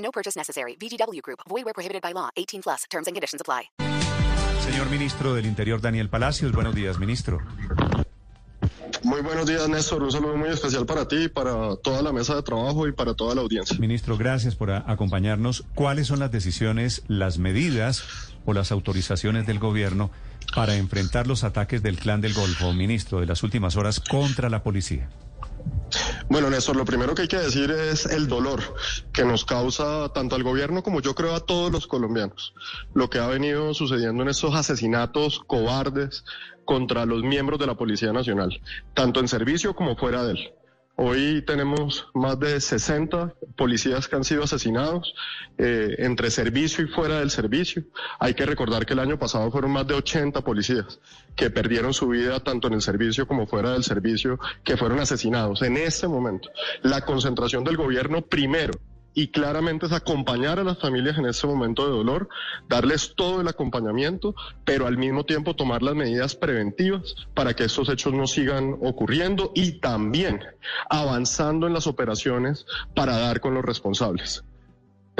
No purchase necessary. VGW Group. Void where prohibited by law. 18 plus. Terms and conditions apply. Señor ministro del Interior, Daniel Palacios. Buenos días, ministro. Muy buenos días, Néstor. Un saludo muy especial para ti, para toda la mesa de trabajo y para toda la audiencia. Ministro, gracias por acompañarnos. ¿Cuáles son las decisiones, las medidas o las autorizaciones del gobierno para enfrentar los ataques del Clan del Golfo, ministro, de las últimas horas contra la policía? Bueno, Néstor, lo primero que hay que decir es el dolor que nos causa tanto al gobierno como yo creo a todos los colombianos. Lo que ha venido sucediendo en estos asesinatos cobardes contra los miembros de la Policía Nacional, tanto en servicio como fuera de él. Hoy tenemos más de 60 policías que han sido asesinados eh, entre servicio y fuera del servicio. Hay que recordar que el año pasado fueron más de 80 policías que perdieron su vida tanto en el servicio como fuera del servicio, que fueron asesinados. En este momento, la concentración del gobierno primero y claramente es acompañar a las familias en este momento de dolor, darles todo el acompañamiento, pero al mismo tiempo tomar las medidas preventivas para que estos hechos no sigan ocurriendo y también avanzando en las operaciones para dar con los responsables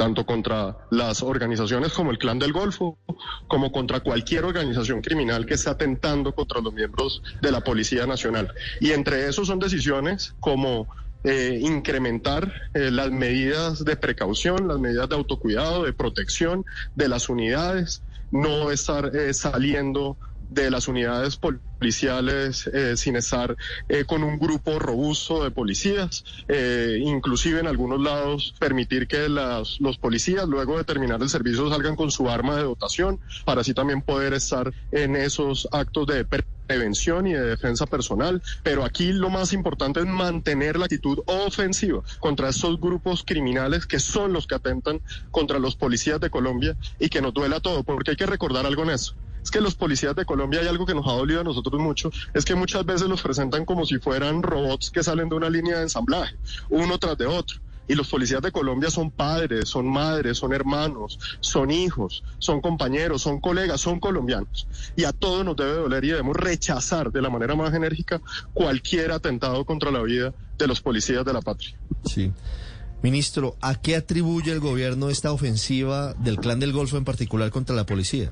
tanto contra las organizaciones como el Clan del Golfo, como contra cualquier organización criminal que esté atentando contra los miembros de la Policía Nacional. Y entre esos son decisiones como eh, incrementar eh, las medidas de precaución, las medidas de autocuidado, de protección de las unidades, no estar eh, saliendo de las unidades policiales eh, sin estar eh, con un grupo robusto de policías, eh, inclusive en algunos lados permitir que las, los policías luego de terminar el servicio salgan con su arma de dotación para así también poder estar en esos actos de prevención y de defensa personal, pero aquí lo más importante es mantener la actitud ofensiva contra estos grupos criminales que son los que atentan contra los policías de Colombia y que nos duela todo, porque hay que recordar algo en eso. Es que los policías de Colombia hay algo que nos ha dolido a nosotros mucho, es que muchas veces los presentan como si fueran robots que salen de una línea de ensamblaje, uno tras de otro. Y los policías de Colombia son padres, son madres, son hermanos, son hijos, son compañeros, son colegas, son colombianos. Y a todos nos debe doler y debemos rechazar de la manera más enérgica cualquier atentado contra la vida de los policías de la patria. Sí. Ministro, ¿a qué atribuye el gobierno esta ofensiva del Clan del Golfo en particular contra la policía?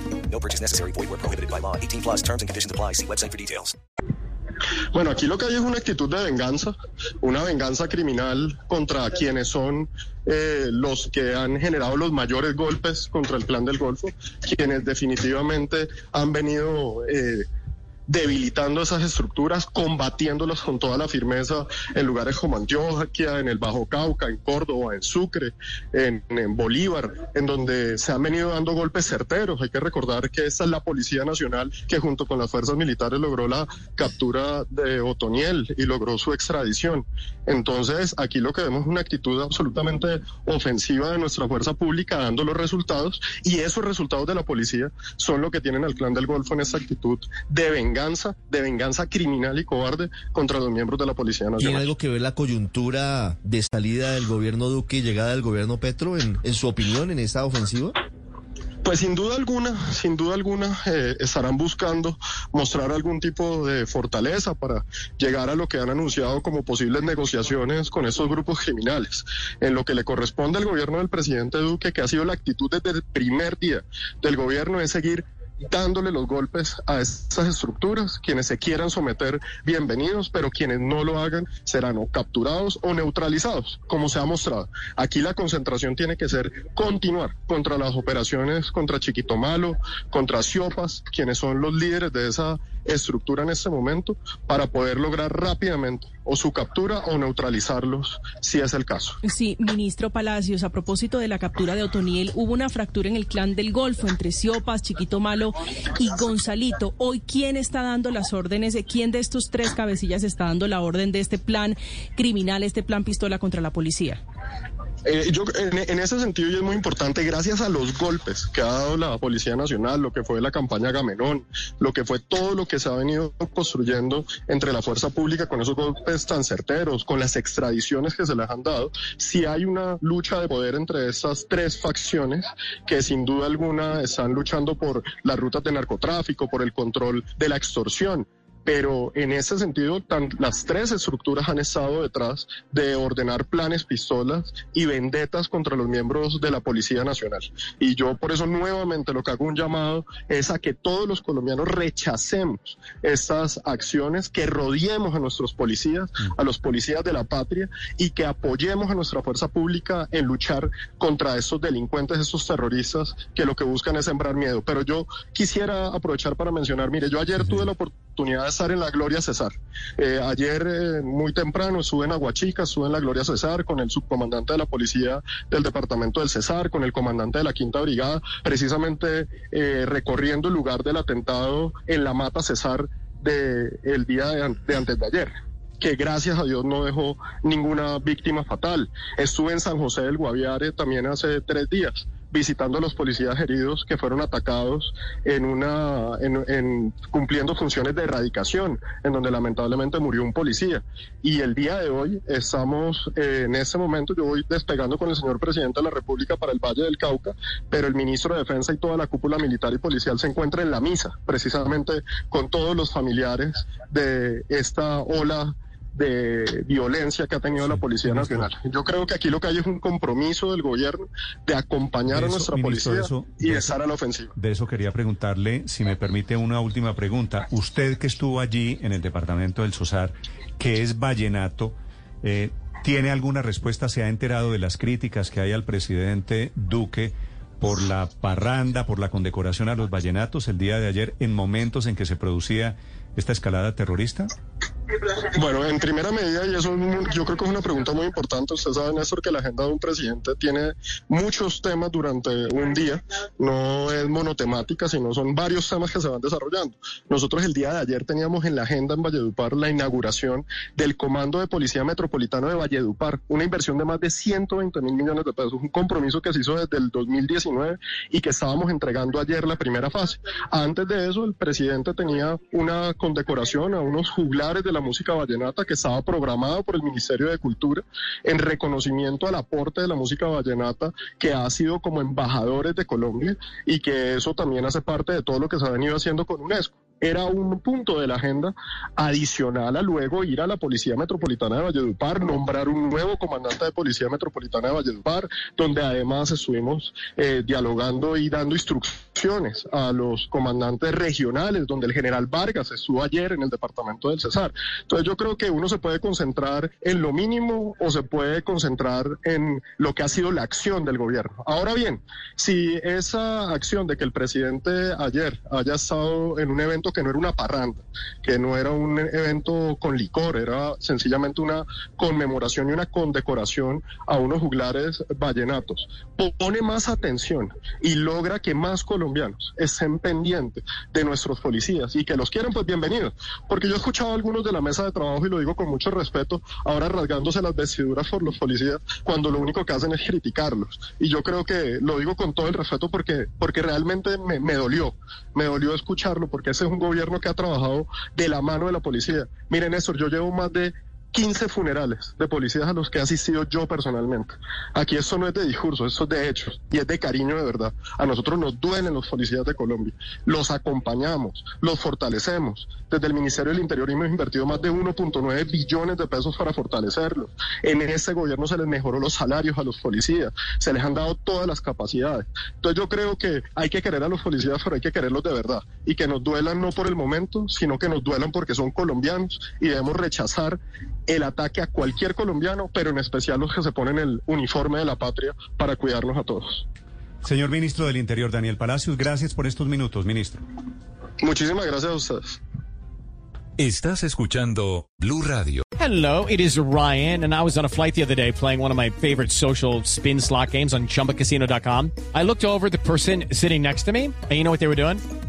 No purchase necessary. Void where prohibited by law. 18 plus terms and conditions apply. See website for details. Bueno, aquí lo que hay es una actitud de venganza, una venganza criminal contra quienes son eh, los que han generado los mayores golpes contra el plan del Golfo, quienes definitivamente han venido eh, debilitando esas estructuras, combatiéndolas con toda la firmeza en lugares como Antioquia, en el Bajo Cauca, en Córdoba, en Sucre, en, en Bolívar, en donde se han venido dando golpes certeros. Hay que recordar que esta es la Policía Nacional que junto con las fuerzas militares logró la captura de Otoniel y logró su extradición. Entonces, aquí lo que vemos es una actitud absolutamente ofensiva de nuestra fuerza pública dando los resultados y esos resultados de la policía son lo que tienen al clan del Golfo en esta actitud de venganza, de venganza criminal y cobarde contra los miembros de la Policía ¿Tiene Nacional. algo que ver la coyuntura de salida del gobierno Duque y llegada del gobierno Petro en, en su opinión en esta ofensiva? Pues sin duda alguna, sin duda alguna, eh, estarán buscando mostrar algún tipo de fortaleza para llegar a lo que han anunciado como posibles negociaciones con estos grupos criminales. En lo que le corresponde al gobierno del presidente Duque, que ha sido la actitud desde el primer día del gobierno, es seguir dándole los golpes a estas estructuras. Quienes se quieran someter, bienvenidos, pero quienes no lo hagan serán o capturados o neutralizados, como se ha mostrado. Aquí la concentración tiene que ser continuar contra las operaciones contra Chiquito Malo, contra Ciopas, quienes son los líderes de esa estructura en este momento, para poder lograr rápidamente o su captura o neutralizarlos, si es el caso. Sí, ministro Palacios, a propósito de la captura de Otoniel, hubo una fractura en el clan del Golfo entre Ciopas, Chiquito Malo y Gonzalito. Hoy, ¿quién está dando las órdenes? ¿Quién de estos tres cabecillas está dando la orden de este plan criminal, este plan pistola contra la policía? Eh, yo, en, ese sentido, y es muy importante, gracias a los golpes que ha dado la Policía Nacional, lo que fue la campaña Gamenón, lo que fue todo lo que se ha venido construyendo entre la fuerza pública con esos golpes tan certeros, con las extradiciones que se les han dado, si hay una lucha de poder entre esas tres facciones que sin duda alguna están luchando por las rutas de narcotráfico, por el control de la extorsión pero en ese sentido tan, las tres estructuras han estado detrás de ordenar planes, pistolas y vendetas contra los miembros de la Policía Nacional. Y yo por eso nuevamente lo que hago un llamado es a que todos los colombianos rechacemos estas acciones, que rodeemos a nuestros policías, a los policías de la patria y que apoyemos a nuestra fuerza pública en luchar contra estos delincuentes, estos terroristas que lo que buscan es sembrar miedo. Pero yo quisiera aprovechar para mencionar, mire, yo ayer tuve la oportunidad de estar en la Gloria Cesar. Eh, ayer eh, muy temprano estuve en Aguachica, estuve en la Gloria Cesar con el subcomandante de la policía del departamento del Cesar, con el comandante de la Quinta Brigada, precisamente eh, recorriendo el lugar del atentado en la Mata Cesar del el día de, de antes de ayer que gracias a Dios no dejó ninguna víctima fatal. Estuve en San José del Guaviare también hace tres días visitando a los policías heridos que fueron atacados en una en, en, cumpliendo funciones de erradicación en donde lamentablemente murió un policía. Y el día de hoy estamos eh, en ese momento yo voy despegando con el señor presidente de la República para el Valle del Cauca pero el ministro de Defensa y toda la cúpula militar y policial se encuentra en la misa precisamente con todos los familiares de esta ola de violencia que ha tenido la Policía Nacional. Yo creo que aquí lo que hay es un compromiso del gobierno de acompañar eso, a nuestra ministro, policía eso, y de estar eso, a la ofensiva. De eso quería preguntarle, si me permite una última pregunta. Usted que estuvo allí en el departamento del Sosar, que es vallenato, eh, ¿tiene alguna respuesta? ¿Se ha enterado de las críticas que hay al presidente Duque? por la parranda, por la condecoración a los vallenatos el día de ayer en momentos en que se producía esta escalada terrorista? Bueno, en primera medida, y eso yo creo que es una pregunta muy importante, usted sabe, Néstor, que la agenda de un presidente tiene muchos temas durante un día, no es monotemática, sino son varios temas que se van desarrollando. Nosotros el día de ayer teníamos en la agenda en Valledupar la inauguración del Comando de Policía Metropolitano de Valledupar, una inversión de más de 120 mil millones de pesos, un compromiso que se hizo desde el 2019 y que estábamos entregando ayer la primera fase. Antes de eso, el presidente tenía una condecoración a unos juglares de la música vallenata que estaba programada por el Ministerio de Cultura en reconocimiento al aporte de la música vallenata que ha sido como embajadores de Colombia y que eso también hace parte de todo lo que se ha venido haciendo con UNESCO. Era un punto de la agenda adicional a luego ir a la Policía Metropolitana de Valledupar, nombrar un nuevo comandante de Policía Metropolitana de Valledupar, donde además estuvimos eh, dialogando y dando instrucciones a los comandantes regionales, donde el general Vargas estuvo ayer en el departamento del Cesar. Entonces yo creo que uno se puede concentrar en lo mínimo o se puede concentrar en lo que ha sido la acción del gobierno. Ahora bien, si esa acción de que el presidente ayer haya estado en un evento que no era una parranda, que no era un evento con licor, era sencillamente una conmemoración y una condecoración a unos juglares vallenatos. Pone más atención y logra que más colombianos estén pendientes de nuestros policías y que los quieran, pues bienvenidos. Porque yo he escuchado a algunos de la mesa de trabajo y lo digo con mucho respeto, ahora rasgándose las vestiduras por los policías cuando lo único que hacen es criticarlos. Y yo creo que lo digo con todo el respeto porque, porque realmente me, me dolió, me dolió escucharlo porque ese es un gobierno que ha trabajado de la mano de la policía. Miren, Néstor, yo llevo más de 15 funerales de policías a los que he asistido yo personalmente. Aquí eso no es de discurso, eso es de hechos y es de cariño de verdad. A nosotros nos duelen los policías de Colombia. Los acompañamos, los fortalecemos. Desde el Ministerio del Interior hemos invertido más de 1.9 billones de pesos para fortalecerlos. En este gobierno se les mejoró los salarios a los policías, se les han dado todas las capacidades. Entonces yo creo que hay que querer a los policías, pero hay que quererlos de verdad y que nos duelan no por el momento, sino que nos duelan porque son colombianos y debemos rechazar el ataque a cualquier colombiano, pero en especial los que se ponen el uniforme de la patria para cuidarnos a todos. Señor ministro del Interior, Daniel Palacios, gracias por estos minutos, ministro. Muchísimas gracias a ustedes. Estás escuchando Blue Radio. Hello, it is Ryan, and I was on a flight the other day playing one of my favorite social spin slot games on chumbacasino.com. I looked over at the person sitting next to me, and you know what they were doing?